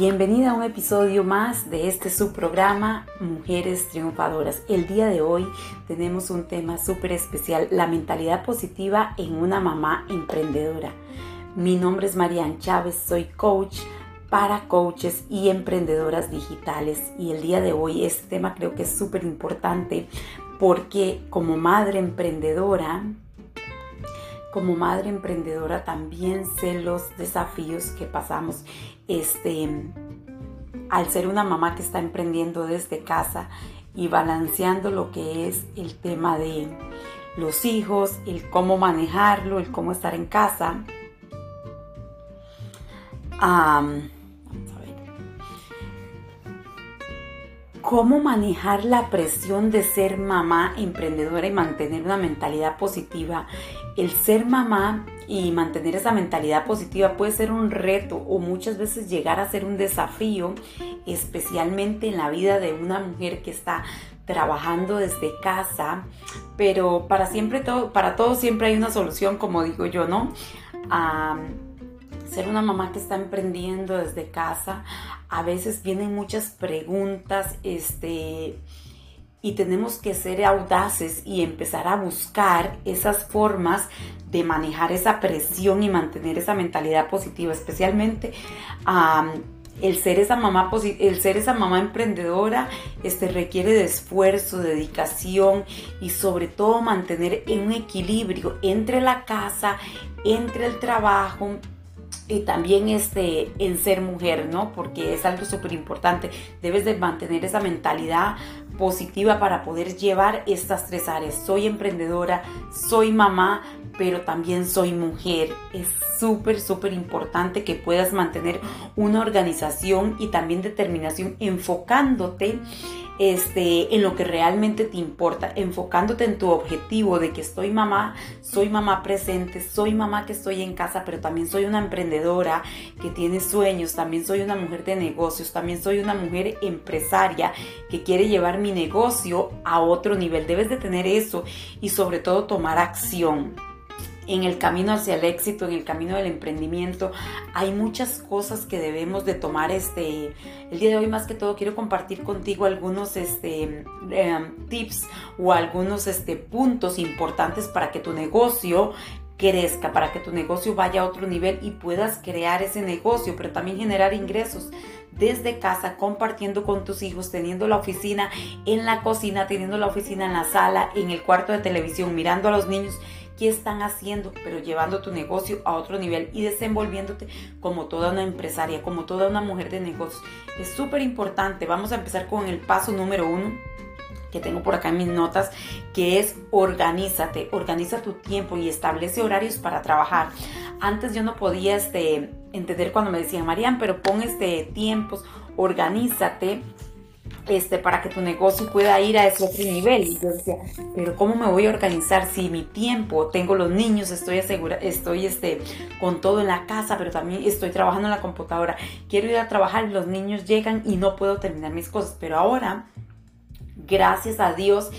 Bienvenida a un episodio más de este subprograma Mujeres Triunfadoras. El día de hoy tenemos un tema súper especial, la mentalidad positiva en una mamá emprendedora. Mi nombre es Marian Chávez, soy coach para coaches y emprendedoras digitales y el día de hoy este tema creo que es súper importante porque como madre emprendedora como madre emprendedora también sé los desafíos que pasamos este, al ser una mamá que está emprendiendo desde casa y balanceando lo que es el tema de los hijos, el cómo manejarlo, el cómo estar en casa. Cómo manejar la presión de ser mamá emprendedora y mantener una mentalidad positiva. El ser mamá y mantener esa mentalidad positiva puede ser un reto o muchas veces llegar a ser un desafío, especialmente en la vida de una mujer que está trabajando desde casa, pero para siempre todo, para todo siempre hay una solución, como digo yo, ¿no? A ser una mamá que está emprendiendo desde casa, a veces vienen muchas preguntas, este, y tenemos que ser audaces y empezar a buscar esas formas de manejar esa presión y mantener esa mentalidad positiva, especialmente el ser esa mamá el ser esa mamá emprendedora este requiere de esfuerzo, dedicación y sobre todo mantener un equilibrio entre la casa, entre el trabajo y también este, en ser mujer, ¿no? Porque es algo súper importante. Debes de mantener esa mentalidad positiva para poder llevar estas tres áreas. Soy emprendedora, soy mamá, pero también soy mujer. Es súper, súper importante que puedas mantener una organización y también determinación enfocándote este, en lo que realmente te importa, enfocándote en tu objetivo de que estoy mamá, soy mamá presente, soy mamá que estoy en casa, pero también soy una emprendedora que tiene sueños, también soy una mujer de negocios, también soy una mujer empresaria que quiere llevar mi negocio a otro nivel. Debes de tener eso y sobre todo tomar acción en el camino hacia el éxito, en el camino del emprendimiento, hay muchas cosas que debemos de tomar. Este, el día de hoy más que todo quiero compartir contigo algunos este, em, tips o algunos este, puntos importantes para que tu negocio crezca, para que tu negocio vaya a otro nivel y puedas crear ese negocio, pero también generar ingresos desde casa, compartiendo con tus hijos, teniendo la oficina en la cocina, teniendo la oficina en la sala, en el cuarto de televisión, mirando a los niños qué están haciendo, pero llevando tu negocio a otro nivel y desenvolviéndote como toda una empresaria, como toda una mujer de negocios. Es súper importante. Vamos a empezar con el paso número uno que tengo por acá en mis notas, que es organízate, organiza tu tiempo y establece horarios para trabajar. Antes yo no podía este, entender cuando me decían, Marian, pero pon este tiempos, organízate este, para que tu negocio pueda ir a ese otro nivel. Yo decía, pero ¿cómo me voy a organizar si mi tiempo, tengo los niños, estoy asegura, estoy este, con todo en la casa, pero también estoy trabajando en la computadora, quiero ir a trabajar los niños llegan y no puedo terminar mis cosas. Pero ahora, gracias a Dios,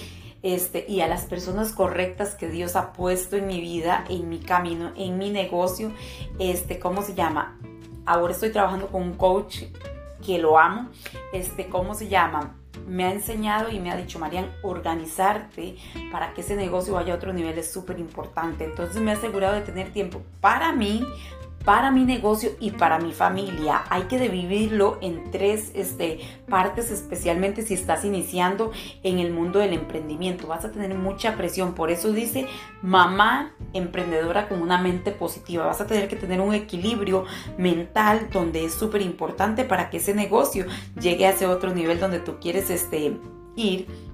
este, y a las personas correctas que Dios ha puesto en mi vida, en mi camino, en mi negocio, este, ¿cómo se llama? Ahora estoy trabajando con un coach que lo amo, este, ¿cómo se llama? Me ha enseñado y me ha dicho, Marian, organizarte para que ese negocio vaya a otro nivel es súper importante. Entonces me ha asegurado de tener tiempo para mí, para mi negocio y para mi familia. Hay que dividirlo en tres este, partes, especialmente si estás iniciando en el mundo del emprendimiento. Vas a tener mucha presión. Por eso dice mamá emprendedora con una mente positiva. Vas a tener que tener un equilibrio mental donde es súper importante para que ese negocio llegue a ese otro nivel donde tú quieres este, ir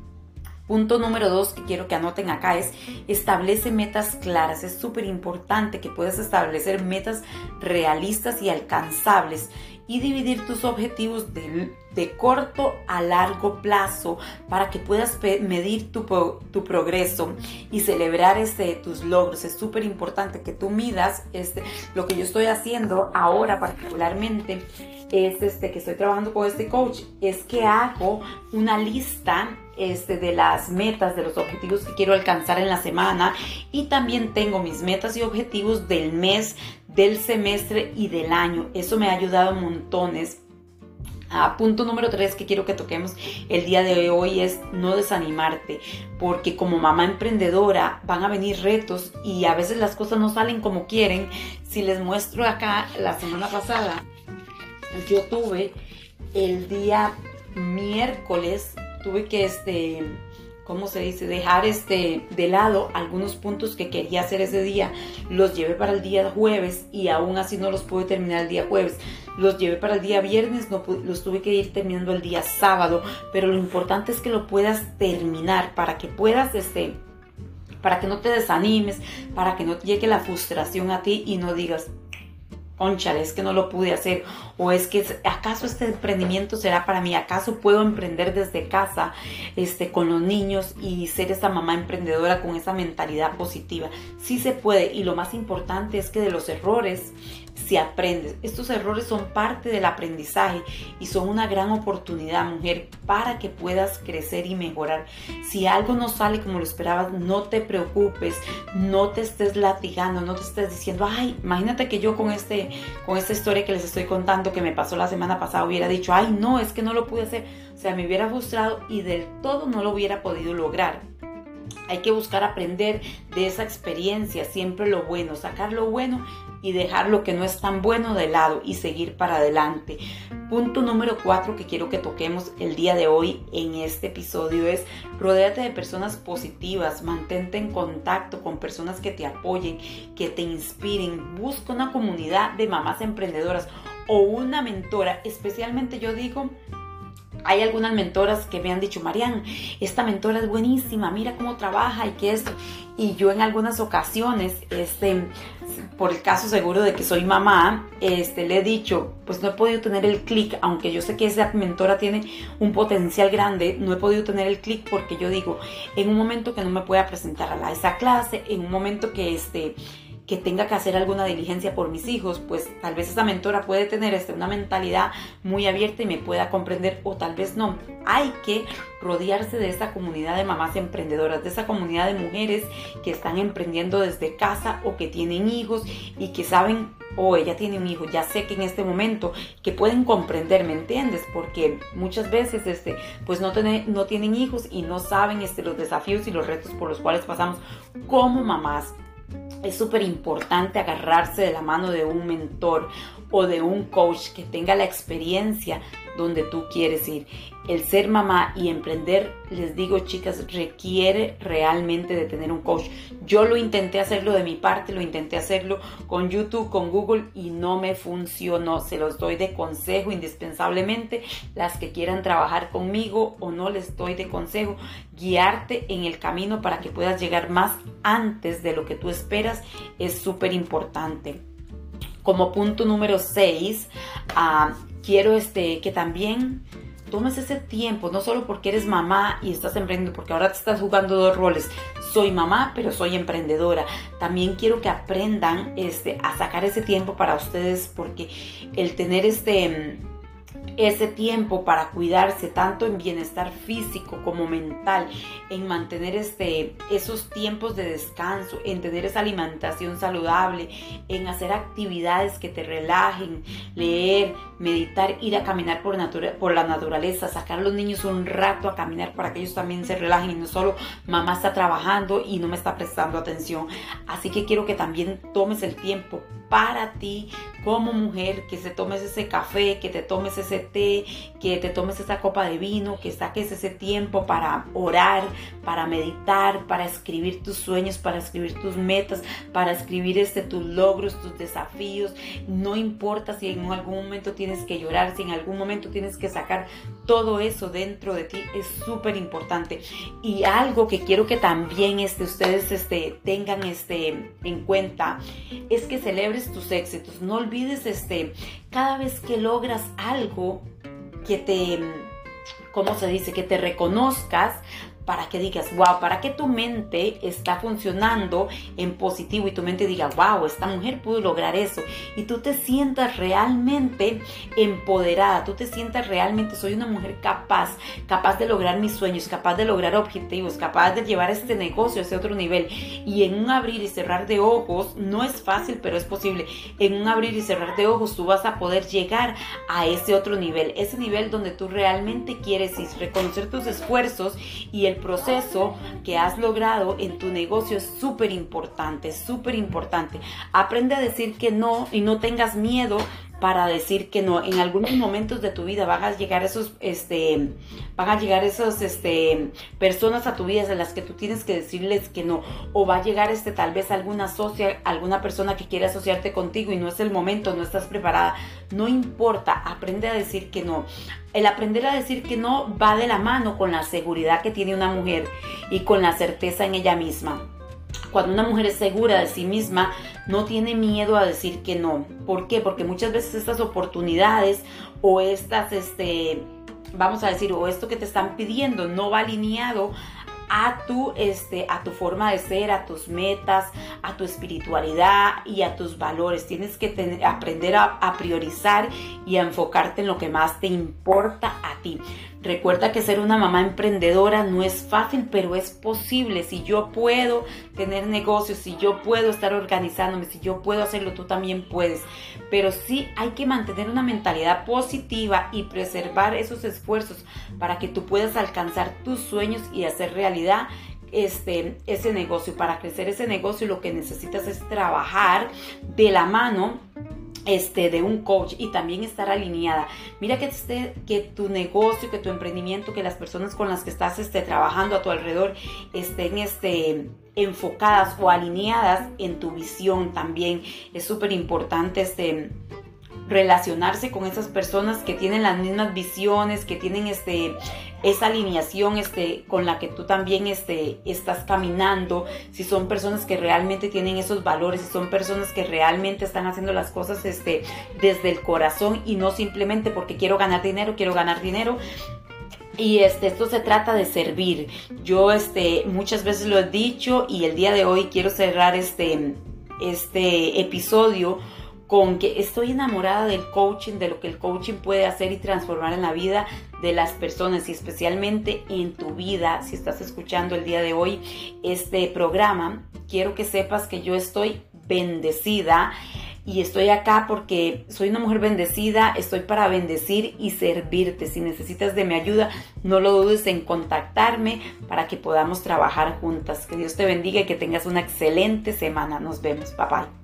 Punto número dos que quiero que anoten acá es establece metas claras. Es súper importante que puedas establecer metas realistas y alcanzables y dividir tus objetivos de, corto a largo plazo para que puedas medir tu, tu progreso y celebrar este, tus logros. Es súper importante que tú midas este, lo que yo estoy haciendo ahora particularmente es este, que estoy trabajando con este coach, es que hago una lista este, de las metas, de los objetivos que quiero alcanzar en la semana y también tengo mis metas y objetivos del mes, del semestre y del año. Eso me ha ayudado montones Ah, punto número tres que quiero que toquemos el día de hoy es no desanimarte, porque como mamá emprendedora van a venir retos y a veces las cosas no salen como quieren. Si les muestro acá, la semana pasada yo tuve el día miércoles, tuve que este ¿cómo se dice? Dejar este de lado algunos puntos que quería hacer ese día. Los llevé para el día jueves y aún así no los pude terminar el día jueves. Los llevé para el día viernes, no los tuve que ir terminando el día sábado, pero lo importante es que lo puedas terminar para que puedas este para que no te desanimes, para que no llegue la frustración a ti y no digas, conchale, es que no lo pude hacer, o es que acaso este emprendimiento será para mí, acaso puedo emprender desde casa, este, con los niños y ser esa mamá emprendedora con esa mentalidad positiva. Sí se puede y lo más importante es que de los errores si aprendes. Estos errores son parte del aprendizaje y son una gran oportunidad, mujer, para que puedas crecer y mejorar. Si algo no sale como lo esperabas, no te preocupes, no te estés latigando, no te estés diciendo, ay, imagínate que yo con, este, con esta historia que les estoy contando que me pasó la semana pasada hubiera dicho, ay, no, es que no lo pude hacer. O sea, me hubiera frustrado y del todo no lo hubiera podido lograr. Hay que buscar aprender de esa experiencia, siempre lo bueno, sacar lo bueno y dejar lo que no es tan bueno de lado y seguir para adelante. Punto número cuatro que quiero que toquemos el día de hoy en este episodio es rodéate de personas positivas, mantente en contacto con personas que te apoyen, que te inspiren, busca una comunidad de mamás emprendedoras o una mentora, especialmente yo digo hay algunas mentoras que me han dicho, Marian, esta mentora es buenísima, mira cómo trabaja y qué es. Y yo en algunas ocasiones, este, por el caso seguro de que soy mamá, este, le he dicho, pues no he podido tener el clic, aunque yo sé que esa mentora tiene un potencial grande, no he podido tener el clic porque yo digo, en un momento que no me pueda presentar a la, esa clase, en un momento que este que tenga que hacer alguna diligencia por mis hijos, pues tal vez esa mentora puede tener este, una mentalidad muy abierta y me pueda comprender o tal vez no. Hay que rodearse de esa comunidad de mamás emprendedoras, de esa comunidad de mujeres que están emprendiendo desde casa o que tienen hijos y que saben o ella tiene un hijo, ya sé que en este momento que pueden comprender, ¿me entiendes? Porque muchas veces este, pues no, no tienen hijos y no saben este, los desafíos y los retos por los cuales pasamos como mamás es súper importante agarrarse de la mano de un mentor o de un coach que tenga la experiencia donde tú quieres ir. El ser mamá y emprender, les digo chicas, requiere realmente de tener un coach. Yo lo intenté hacerlo de mi parte, lo intenté hacerlo con YouTube, con Google y no me funcionó. Se los doy de consejo indispensablemente. Las que quieran trabajar conmigo o no les doy de consejo, guiarte en el camino para que puedas llegar más antes de lo que tú esperas es súper importante. Como punto número 6, ah, quiero este, que también tomes ese tiempo, no solo porque eres mamá y estás emprendiendo, porque ahora te estás jugando dos roles. Soy mamá, pero soy emprendedora. También quiero que aprendan este, a sacar ese tiempo para ustedes, porque el tener este ese tiempo para cuidarse tanto en bienestar físico como mental, en mantener este, esos tiempos de descanso, en tener esa alimentación saludable, en hacer actividades que te relajen, leer, meditar, ir a caminar por, por la naturaleza, sacar a los niños un rato a caminar para que ellos también se relajen y no solo mamá está trabajando y no me está prestando atención. Así que quiero que también tomes el tiempo para ti como mujer, que se tomes ese café, que te tomes ese que te tomes esa copa de vino, que saques ese tiempo para orar, para meditar, para escribir tus sueños, para escribir tus metas, para escribir este, tus logros, tus desafíos. No importa si en algún momento tienes que llorar, si en algún momento tienes que sacar todo eso dentro de ti, es súper importante. Y algo que quiero que también este, ustedes este, tengan este, en cuenta es que celebren tus éxitos. No olvides este, cada vez que logras algo que te, ¿cómo se dice? Que te reconozcas, para que digas, wow, para que tu mente está funcionando en positivo y tu mente diga, wow, esta mujer pudo lograr eso. Y tú te sientas realmente empoderada, tú te sientas realmente, soy una mujer capaz, capaz de lograr mis sueños, capaz de lograr objetivos, capaz de llevar este negocio a ese otro nivel. Y en un abrir y cerrar de ojos, no es fácil, pero es posible. En un abrir y cerrar de ojos, tú vas a poder llegar a ese otro nivel, ese nivel donde tú realmente quieres reconocer tus esfuerzos y el proceso que has logrado en tu negocio es súper importante, súper importante. Aprende a decir que no y no tengas miedo para decir que no. En algunos momentos de tu vida van a llegar esos, este, van a llegar esos, este, personas a tu vida de las que tú tienes que decirles que no. O va a llegar, este, tal vez alguna socia, alguna persona que quiere asociarte contigo y no es el momento, no estás preparada. No importa, aprende a decir que no. El aprender a decir que no va de la mano con la seguridad que tiene una mujer y con la certeza en ella misma. Cuando una mujer es segura de sí misma, no tiene miedo a decir que no. ¿Por qué? Porque muchas veces estas oportunidades o estas, este, vamos a decir, o esto que te están pidiendo no va alineado a tu, este, a tu forma de ser, a tus metas, a tu espiritualidad y a tus valores. Tienes que aprender a, a priorizar y a enfocarte en lo que más te importa a ti. Recuerda que ser una mamá emprendedora no es fácil, pero es posible. Si yo puedo tener negocios, si yo puedo estar organizándome, si yo puedo hacerlo, tú también puedes. Pero sí hay que mantener una mentalidad positiva y preservar esos esfuerzos para que tú puedas alcanzar tus sueños y hacer realidad este, ese negocio. Para crecer ese negocio lo que necesitas es trabajar de la mano este, de un coach y también estar alineada. Mira que, esté, que tu negocio, que tu emprendimiento, que las personas con las que estás este, trabajando a tu alrededor estén este, enfocadas o alineadas en tu visión también. Es súper importante este, relacionarse con esas personas que tienen las mismas visiones, que tienen este, esa alineación este, con la que tú también este, estás caminando, si son personas que realmente tienen esos valores, si son personas que realmente están haciendo las cosas este, desde el corazón y no simplemente porque quiero ganar dinero, quiero ganar dinero, y este, esto se trata de servir. Yo este, muchas veces lo he dicho y el día de hoy quiero cerrar este, este episodio con que estoy enamorada del coaching, de lo que el coaching puede hacer y transformar en la vida de las personas y especialmente en tu vida. Si estás escuchando el día de hoy este programa, quiero que sepas que yo estoy bendecida y estoy acá porque soy una mujer bendecida, estoy para bendecir y servirte. Si necesitas de mi ayuda, no lo dudes en contactarme para que podamos trabajar juntas. Que Dios te bendiga y que tengas una excelente semana. Nos vemos. Bye bye.